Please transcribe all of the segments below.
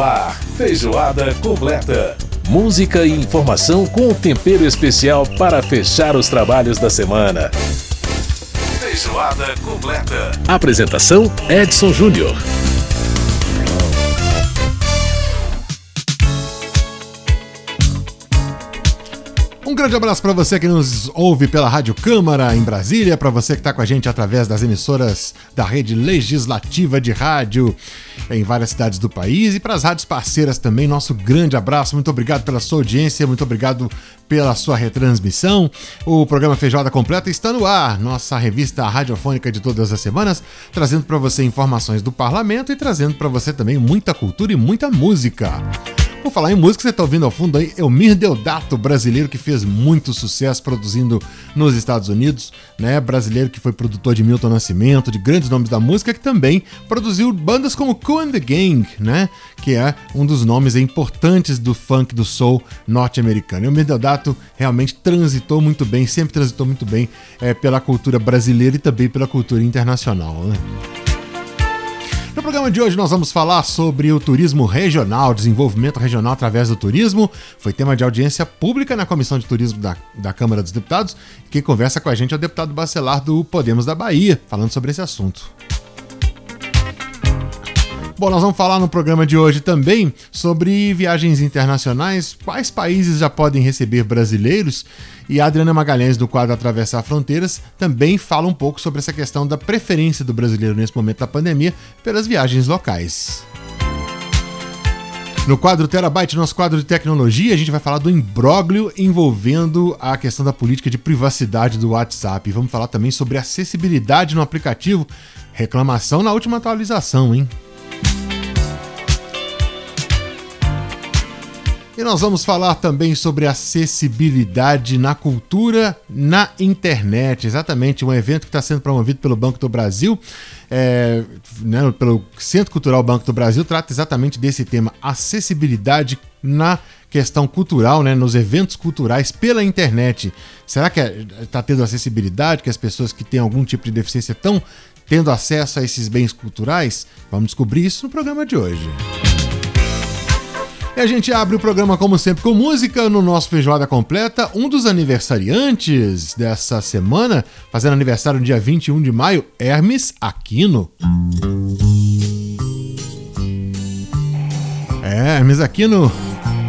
ar, feijoada completa. Música e informação com tempero especial para fechar os trabalhos da semana. Feijoada completa. Apresentação Edson Júnior. Um grande abraço para você que nos ouve pela Rádio Câmara em Brasília, para você que está com a gente através das emissoras da rede legislativa de rádio em várias cidades do país e para as rádios parceiras também. Nosso grande abraço, muito obrigado pela sua audiência, muito obrigado pela sua retransmissão. O programa Feijoada Completa está no ar, nossa revista radiofônica de todas as semanas, trazendo para você informações do parlamento e trazendo para você também muita cultura e muita música. Por falar em música, você está ouvindo ao fundo aí Elmir Deodato, brasileiro que fez muito sucesso produzindo nos Estados Unidos, né? Brasileiro que foi produtor de Milton Nascimento, de grandes nomes da música, que também produziu bandas como Cool and the Gang, né? Que é um dos nomes importantes do funk do soul norte-americano. Elmir Deodato realmente transitou muito bem, sempre transitou muito bem é, pela cultura brasileira e também pela cultura internacional, né? No programa de hoje nós vamos falar sobre o turismo regional, desenvolvimento regional através do turismo. Foi tema de audiência pública na Comissão de Turismo da, da Câmara dos Deputados. Quem conversa com a gente é o deputado Bacelar do Podemos da Bahia, falando sobre esse assunto. Bom, nós vamos falar no programa de hoje também sobre viagens internacionais, quais países já podem receber brasileiros. E a Adriana Magalhães, do quadro Atravessar Fronteiras, também fala um pouco sobre essa questão da preferência do brasileiro nesse momento da pandemia pelas viagens locais. No quadro Terabyte, nosso quadro de tecnologia, a gente vai falar do imbróglio envolvendo a questão da política de privacidade do WhatsApp. Vamos falar também sobre acessibilidade no aplicativo. Reclamação na última atualização, hein? E nós vamos falar também sobre acessibilidade na cultura na internet. Exatamente, um evento que está sendo promovido pelo Banco do Brasil, é, né, pelo Centro Cultural Banco do Brasil, trata exatamente desse tema: acessibilidade na questão cultural, né, nos eventos culturais pela internet. Será que está tendo acessibilidade, que as pessoas que têm algum tipo de deficiência estão tendo acesso a esses bens culturais? Vamos descobrir isso no programa de hoje. E a gente abre o programa, como sempre, com música no nosso Feijoada Completa. Um dos aniversariantes dessa semana, fazendo aniversário no dia 21 de maio, Hermes Aquino. É, Hermes Aquino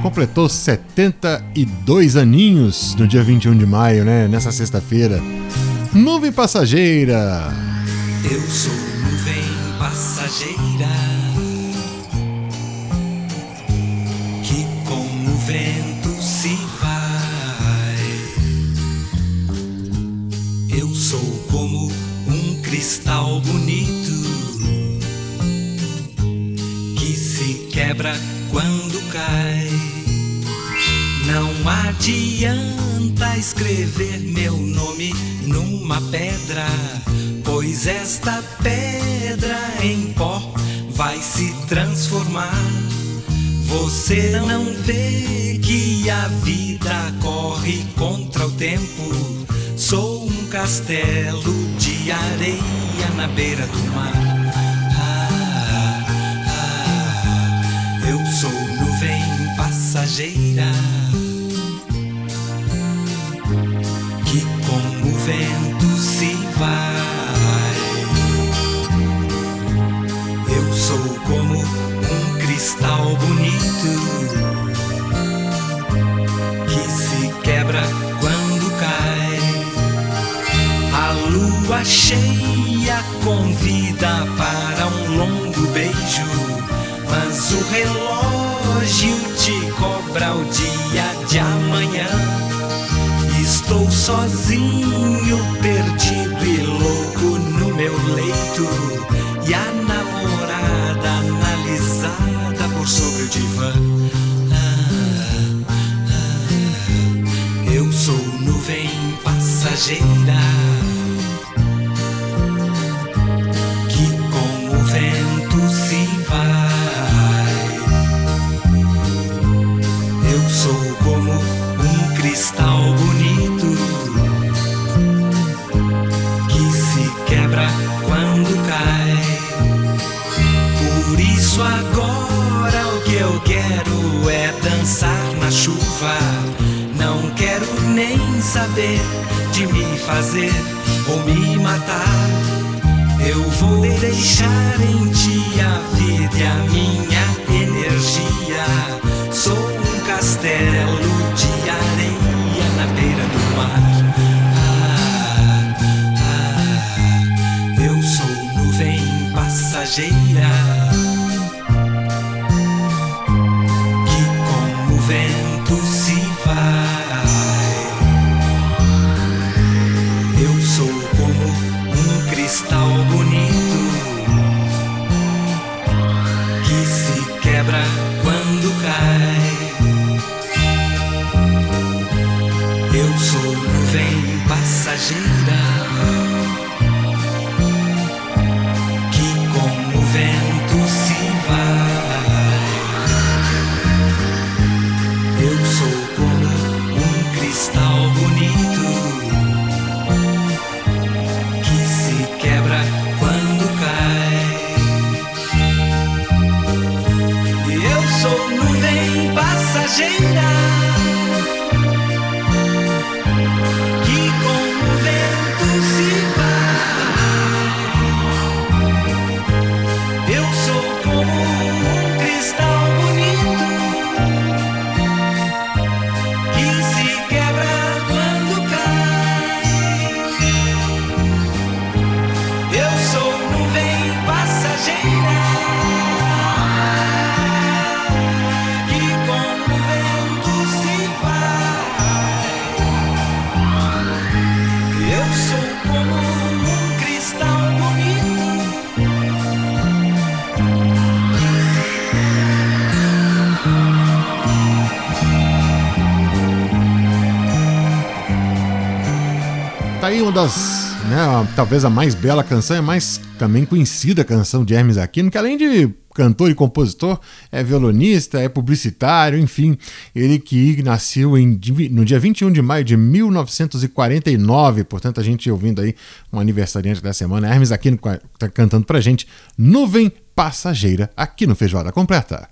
completou 72 aninhos no dia 21 de maio, né? Nessa sexta-feira. Nuvem passageira. Eu sou nuvem passageira cristal bonito que se quebra quando cai. Não adianta escrever meu nome numa pedra, pois esta pedra em pó vai se transformar você não vê que a vida corre contra o tempo. Sou um castelo de areia na beira do mar. Ah, ah, eu sou nuvem passageira que com o vento se vai. Eu sou como um cristal bonito lua cheia convida para um longo beijo, mas o relógio te cobra o dia de amanhã. Estou sozinho, perdido e louco no meu leito e a namorada analisada por sobre o divã. Ah, ah, eu sou nuvem passageira chuva. Não quero nem saber de me fazer ou me matar. Eu vou deixar em ti a vida e a minha energia. Sou um castelo de areia na beira do mar. Ah, ah, ah. eu sou nuvem passageira. Uma das, né, talvez a mais bela canção, é a mais também conhecida canção de Hermes Aquino, que além de cantor e compositor, é violonista, é publicitário, enfim, ele que nasceu em, no dia 21 de maio de 1949, portanto a gente ouvindo aí um aniversariante da semana, Hermes Aquino tá cantando pra gente Nuvem Passageira aqui no Feijoada Completa.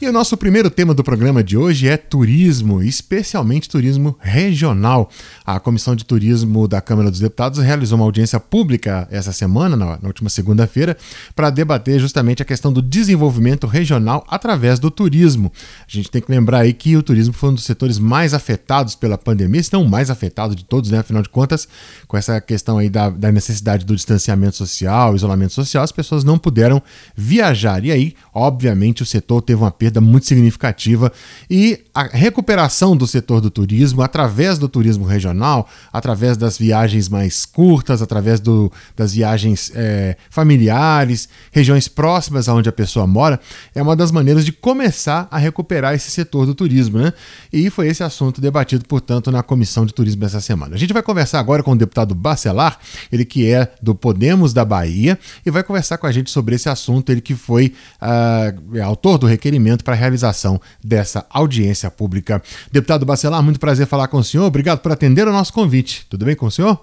E o nosso primeiro tema do programa de hoje é turismo, especialmente turismo regional. A Comissão de Turismo da Câmara dos Deputados realizou uma audiência pública essa semana, na, última segunda-feira, para debater justamente a questão do desenvolvimento regional através do turismo. A gente tem que lembrar aí que o turismo foi um dos setores mais afetados pela pandemia, se não o mais afetado de todos, né? Afinal de contas, com essa questão aí da, da necessidade do distanciamento social, isolamento social, as pessoas não puderam viajar. E aí, obviamente, o setor teve uma perda perda muito significativa e a recuperação do setor do turismo através do turismo regional, através das viagens mais curtas, através do, das viagens é, familiares, regiões próximas aonde a pessoa mora, é uma das maneiras de começar a recuperar esse setor do turismo, né? E foi esse assunto debatido, portanto, na comissão de turismo essa semana. A gente vai conversar agora com o deputado Bacelar, ele que é do Podemos da Bahia, e vai conversar com a gente sobre esse assunto, ele que foi uh, autor do requerimento para a realização dessa audiência pública. Deputado Bacelar, muito prazer falar com o senhor. Obrigado por atender o nosso convite. Tudo bem com o senhor?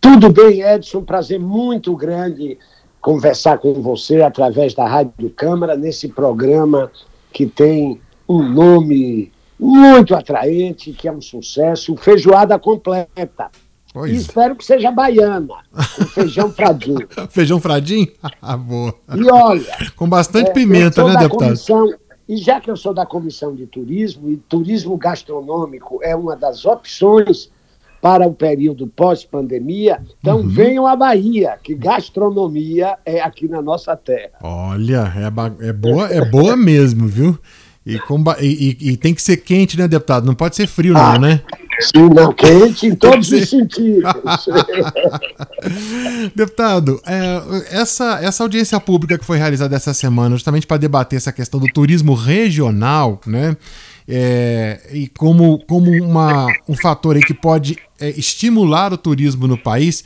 Tudo bem, Edson. Prazer muito grande conversar com você através da Rádio Câmara nesse programa que tem um nome muito atraente, que é um sucesso, Feijoada Completa. Pois. E espero que seja baiana, com feijão fradinho. feijão fradinho? Ah, boa. E olha. Com bastante é, pimenta, né, deputado? Comissão, e já que eu sou da comissão de turismo, e turismo gastronômico é uma das opções para o período pós-pandemia, então uhum. venham à Bahia, que gastronomia é aqui na nossa terra. Olha, é, é boa, é boa mesmo, viu? E, e, e, tem que ser quente, né, deputado? Não pode ser frio, ah, não, né? Sim, não, quente em todos os sentidos. deputado, é, essa, essa audiência pública que foi realizada essa semana, justamente para debater essa questão do turismo regional, né? É, e como, como uma, um fator aí que pode é, estimular o turismo no país.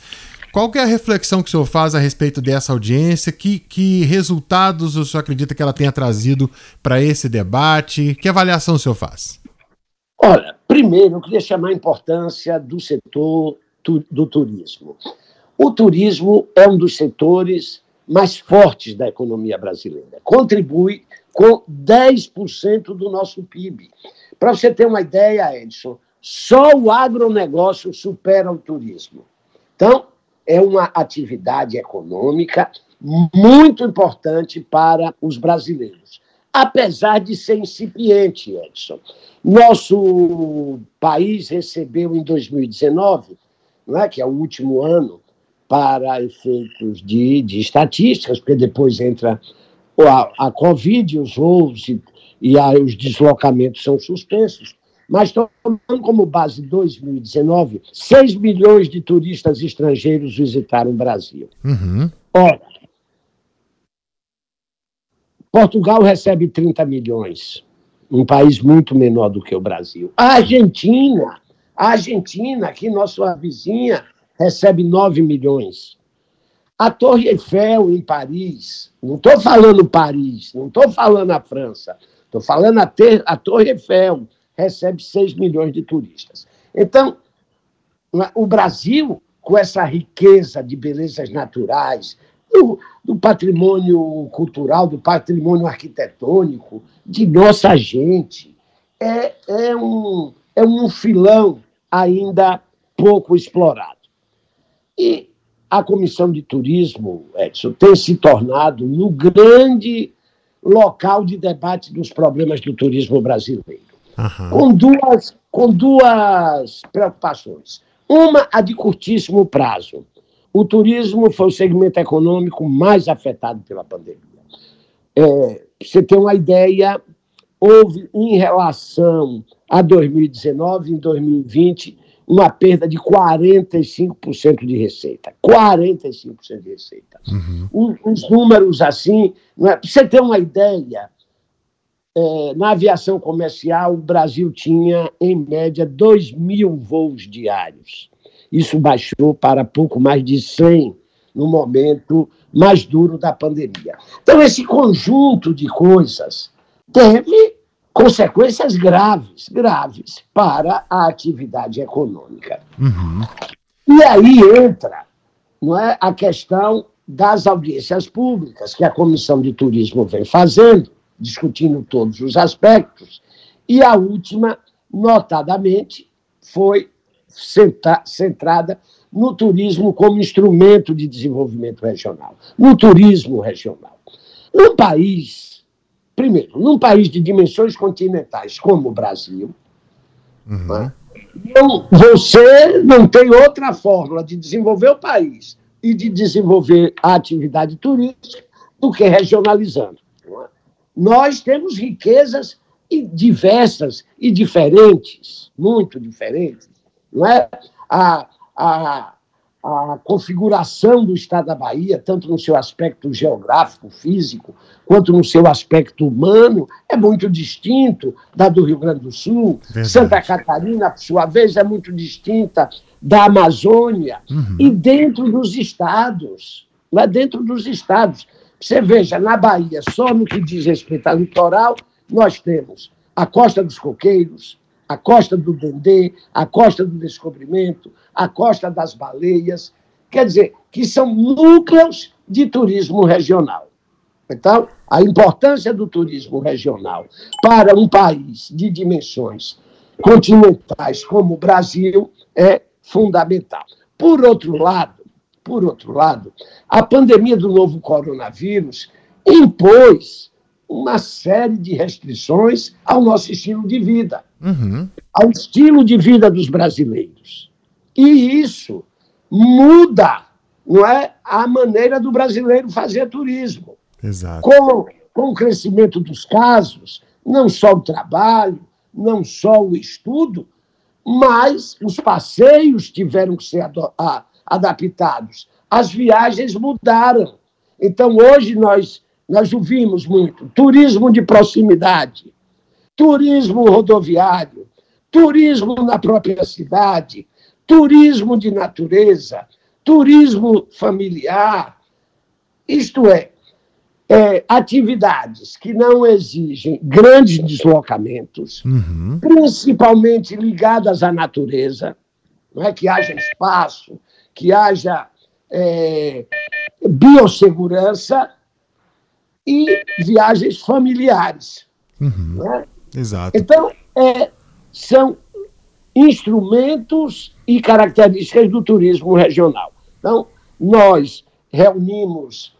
Qual é a reflexão que o senhor faz a respeito dessa audiência? Que, que resultados o senhor acredita que ela tenha trazido para esse debate? Que avaliação o senhor faz? Olha, primeiro eu queria chamar a importância do setor tu, do turismo. O turismo é um dos setores mais fortes da economia brasileira. Contribui com 10% do nosso PIB. Para você ter uma ideia, Edson, só o agronegócio supera o turismo. Então, é uma atividade econômica muito importante para os brasileiros, apesar de ser incipiente, Edson. Nosso país recebeu em 2019, não é, que é o último ano para efeitos de, de estatísticas, porque depois entra a, a Covid, os voos e, e a, os deslocamentos são suspensos. Mas tomando como base 2019, 6 milhões de turistas estrangeiros visitaram o Brasil. Uhum. Ora, Portugal recebe 30 milhões, um país muito menor do que o Brasil. A Argentina, a Argentina, aqui nossa vizinha, recebe 9 milhões. A Torre Eiffel, em Paris, não estou falando Paris, não estou falando a França, estou falando a, ter, a Torre Eiffel, recebe 6 milhões de turistas. Então, o Brasil, com essa riqueza de belezas naturais, do, do, patrimônio cultural, do patrimônio arquitetônico, de nossa gente, é, é, um, é um filão ainda pouco explorado. E a Comissão de Turismo, Edson, tem se tornado no grande local de debate dos problemas do turismo brasileiro. Uhum. Com, duas, com duas preocupações. Uma, a de curtíssimo prazo. O turismo foi o segmento econômico mais afetado pela pandemia. É, você tem uma ideia, houve em relação a 2019, em 2020, uma perda de 45% de receita. 45% de receita. Uhum. Os números assim, é, para você ter uma ideia, é, na aviação comercial, o Brasil tinha, em média, 2 mil voos diários. Isso baixou para pouco mais de 100 no momento mais duro da pandemia. Então, esse conjunto de coisas teve consequências graves, graves para a atividade econômica. Uhum. E aí entra não é, a questão das audiências públicas, que a Comissão de Turismo vem fazendo, discutindo todos os aspectos, e a última, notadamente, foi centrada no turismo como instrumento de desenvolvimento regional, no turismo regional. Num país Primeiro, num país de dimensões continentais como o Brasil, uhum. né, não, você não tem outra fórmula de desenvolver o país e de desenvolver a atividade turística do que regionalizando. É? Nós temos riquezas diversas e diferentes, muito diferentes. Não é? a, a, a configuração do Estado da Bahia, tanto no seu aspecto geográfico, físico, quanto no seu aspecto humano, é muito distinto da do Rio Grande do Sul. Verdade. Santa Catarina, por sua vez, é muito distinta da Amazônia. Uhum. E dentro dos estados, lá dentro dos estados. Você veja, na Bahia, só no que diz respeito ao litoral, nós temos a Costa dos Coqueiros, a Costa do Dendê, a Costa do Descobrimento, a Costa das Baleias, quer dizer, que são núcleos de turismo regional. Então, a importância do turismo regional para um país de dimensões continentais como o Brasil é fundamental. Por outro lado, por outro lado, a pandemia do novo coronavírus impôs uma série de restrições ao nosso estilo de vida, uhum. ao estilo de vida dos brasileiros. E isso muda não é, a maneira do brasileiro fazer turismo. Exato. Com, com o crescimento dos casos, não só o trabalho, não só o estudo, mas os passeios tiveram que ser adaptados. As viagens mudaram. Então, hoje, nós nós ouvimos muito turismo de proximidade, turismo rodoviário, turismo na própria cidade, turismo de natureza, turismo familiar. Isto é, é atividades que não exigem grandes deslocamentos, uhum. principalmente ligadas à natureza, não é? que haja espaço, que haja é, biossegurança e viagens familiares. Uhum. Né? Exato. Então, é, são instrumentos e características do turismo regional. Então, nós reunimos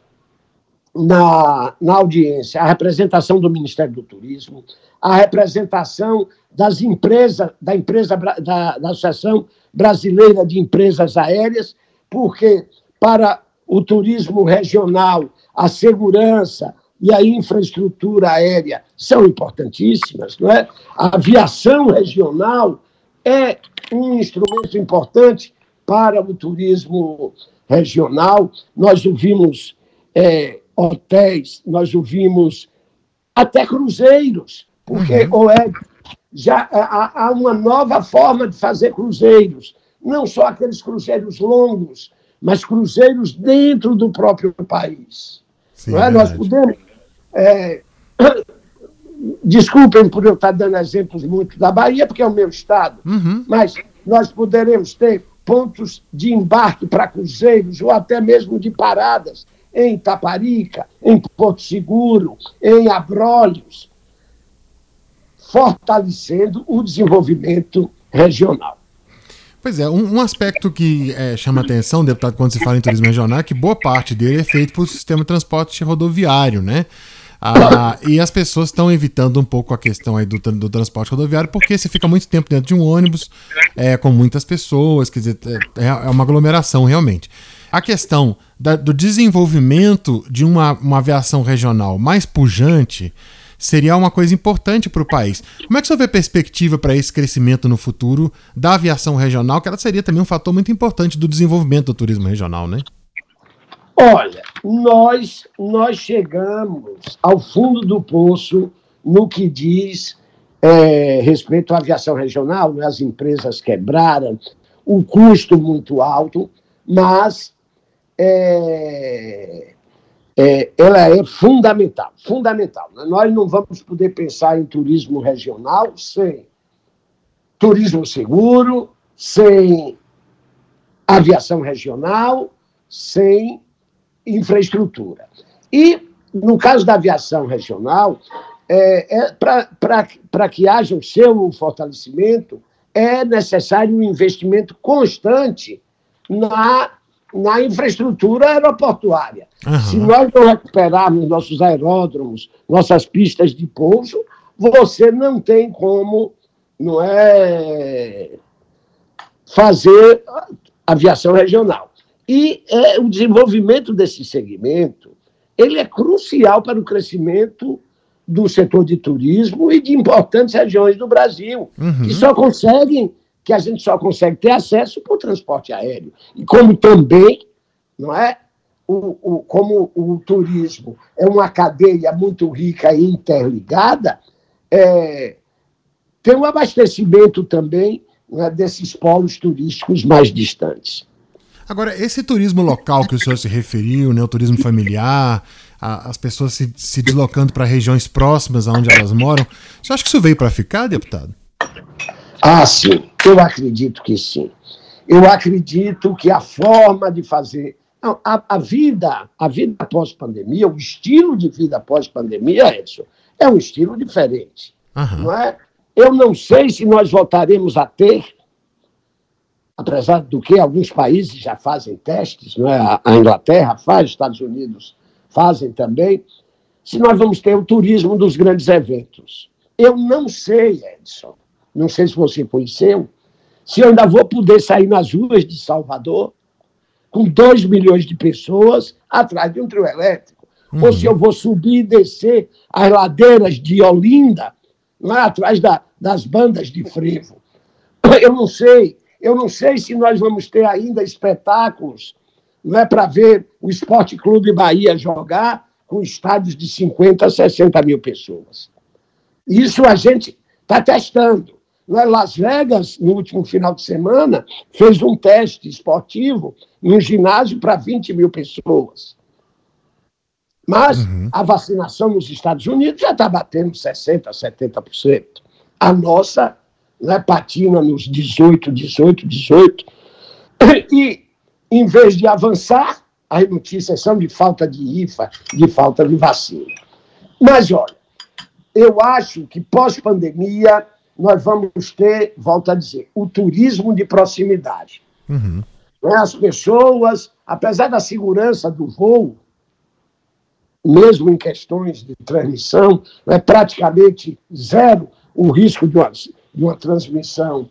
na, na audiência a representação do Ministério do Turismo, a representação das empresas, da empresa da, da Associação Brasileira de Empresas Aéreas, porque para o turismo regional, a segurança e a infraestrutura aérea são importantíssimas, não é? A aviação regional é um instrumento importante para o turismo regional. Nós ouvimos é, hotéis, nós ouvimos até cruzeiros, porque uhum. é, já há, há uma nova forma de fazer cruzeiros, não só aqueles cruzeiros longos, mas cruzeiros dentro do próprio país. Sim, é? Nós podemos. É... Desculpem por eu estar dando exemplos muito da Bahia, porque é o meu estado, uhum. mas nós poderemos ter pontos de embarque para cruzeiros ou até mesmo de paradas em Taparica, em Porto Seguro, em Abrolhos, fortalecendo o desenvolvimento regional. Pois é, um, um aspecto que é, chama atenção, deputado, quando se fala em turismo regional, é que boa parte dele é feito por sistema de transporte rodoviário, né? Ah, e as pessoas estão evitando um pouco a questão aí do, do, transporte rodoviário, porque você fica muito tempo dentro de um ônibus é, com muitas pessoas, quer dizer, é, é uma aglomeração realmente. A questão da, do desenvolvimento de uma, uma aviação regional mais pujante seria uma coisa importante para o país. Como é que você vê perspectiva para esse crescimento no futuro da aviação regional, que ela seria também um fator muito importante do desenvolvimento do turismo regional, né? Olha, nós, nós chegamos ao fundo do poço no que diz é, respeito à aviação regional, né? as empresas quebraram, o custo muito alto, mas é, é, ela é fundamental, fundamental. Nós não vamos poder pensar em turismo regional sem turismo seguro, sem aviação regional, sem infraestrutura. E, no caso da aviação regional, é, é para que haja o seu fortalecimento, é necessário um investimento constante na, na infraestrutura aeroportuária. Uhum. Se nós não recuperarmos nossos aeródromos, nossas pistas de pouso, você não tem como não é, fazer aviação regional. E é, o desenvolvimento desse segmento ele é crucial para o crescimento do setor de turismo e de importantes regiões do Brasil, uhum. que só conseguem, que a gente só consegue ter acesso por transporte aéreo. E como também, não é? O, o, como o turismo é uma cadeia muito rica e interligada, é, tem um abastecimento também é, desses polos turísticos mais distantes. Agora, esse turismo local que o senhor se referiu, né, o turismo familiar, a, as pessoas se, se deslocando para regiões próximas aonde elas moram, você acha que isso veio para ficar, deputado? Ah, sim. Eu acredito que sim. Eu acredito que a forma de fazer. Não, a, a vida, a vida pós-pandemia, o estilo de vida pós-pandemia, Edson, é um estilo diferente. Uhum. Não é? Eu não sei se nós voltaremos a ter apesar do que alguns países já fazem testes, não é? a Inglaterra faz, os Estados Unidos fazem também, se nós vamos ter o turismo dos grandes eventos. Eu não sei, Edson, não sei se você conheceu, se eu ainda vou poder sair nas ruas de Salvador com 2 milhões de pessoas atrás de um trio elétrico, uhum. ou se eu vou subir e descer as ladeiras de Olinda lá atrás da, das bandas de frevo. Eu não sei eu não sei se nós vamos ter ainda espetáculos não é para ver o Esporte Clube Bahia jogar com estádios de 50, 60 mil pessoas. Isso a gente está testando. Não é? Las Vegas, no último final de semana, fez um teste esportivo num ginásio para 20 mil pessoas. Mas uhum. a vacinação nos Estados Unidos já está batendo 60%, 70%. A nossa né, patina nos 18, 18, 18, e em vez de avançar, as notícias são de falta de IFA, de falta de vacina. Mas, olha, eu acho que pós-pandemia nós vamos ter, volto a dizer, o turismo de proximidade. Uhum. As pessoas, apesar da segurança do voo, mesmo em questões de transmissão, é praticamente zero o risco de uma, de uma transmissão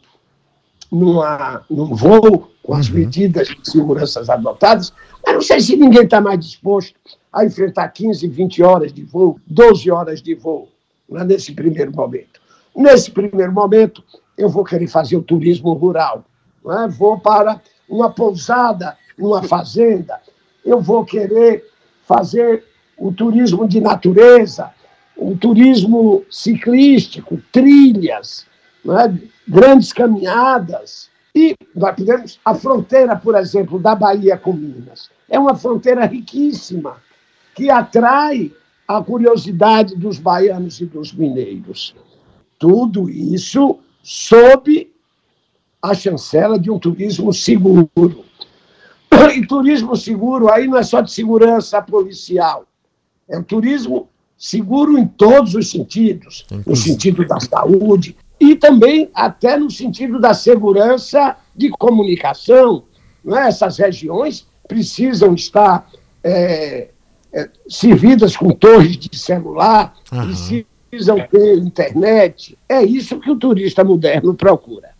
numa, num voo, com as uhum. medidas de segurança adotadas, mas não sei se ninguém está mais disposto a enfrentar 15, 20 horas de voo, 12 horas de voo, né, nesse primeiro momento. Nesse primeiro momento, eu vou querer fazer o turismo rural. Né? Vou para uma pousada, uma fazenda. Eu vou querer fazer o turismo de natureza, o turismo ciclístico, trilhas, né? grandes caminhadas. E nós podemos. A fronteira, por exemplo, da Bahia com Minas é uma fronteira riquíssima, que atrai a curiosidade dos baianos e dos mineiros. Tudo isso sob a chancela de um turismo seguro. E turismo seguro aí não é só de segurança policial, é um turismo seguro em todos os sentidos no sentido da saúde, e também até no sentido da segurança de comunicação. Né? Essas regiões precisam estar é, é, servidas com torres de celular, uhum. precisam ter internet. É isso que o turista moderno procura.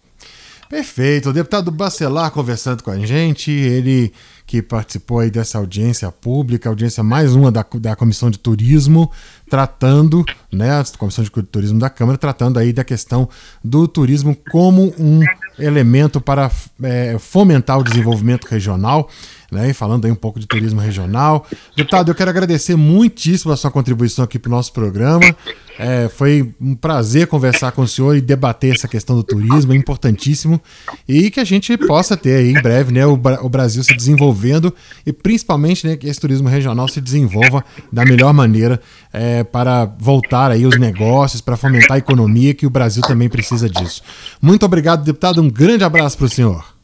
Perfeito. O deputado Bacelar conversando com a gente, ele que participou aí dessa audiência pública, audiência mais uma da, da Comissão de Turismo, tratando, né, a Comissão de Turismo da Câmara, tratando aí da questão do turismo como um elemento para é, fomentar o desenvolvimento regional né? E falando aí um pouco de turismo regional. Deputado, eu quero agradecer muitíssimo a sua contribuição aqui para o nosso programa. É, foi um prazer conversar com o senhor e debater essa questão do turismo, é importantíssimo. E que a gente possa ter aí em breve né, o, o Brasil se desenvolvendo e principalmente né, que esse turismo regional se desenvolva da melhor maneira é, para voltar aí os negócios, para fomentar a economia, que o Brasil também precisa disso. Muito obrigado, deputado. Um grande abraço para o senhor.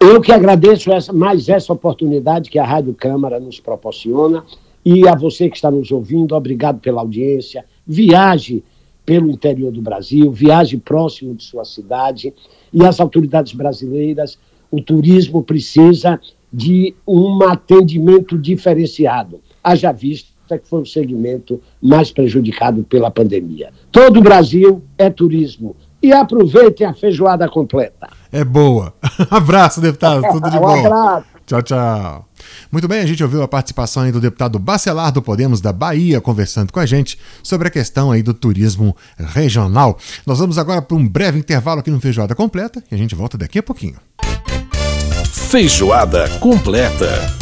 Eu que agradeço essa, mais essa oportunidade que a Rádio Câmara nos proporciona e a você que está nos ouvindo, obrigado pela audiência. Viaje pelo interior do Brasil, viaje próximo de sua cidade e as autoridades brasileiras, o turismo precisa de um atendimento diferenciado. Haja vista que foi o segmento mais prejudicado pela pandemia. Todo o Brasil é turismo. E aproveitem a feijoada completa é boa. abraço, deputado. Tudo de bom. Um abraço. Tchau, tchau. Muito bem, a gente ouviu a participação aí do deputado Bacelar do Podemos da Bahia conversando com a gente sobre a questão aí do turismo regional. Nós vamos agora para um breve intervalo aqui no Feijoada Completa e a gente volta daqui a pouquinho. Feijoada Completa.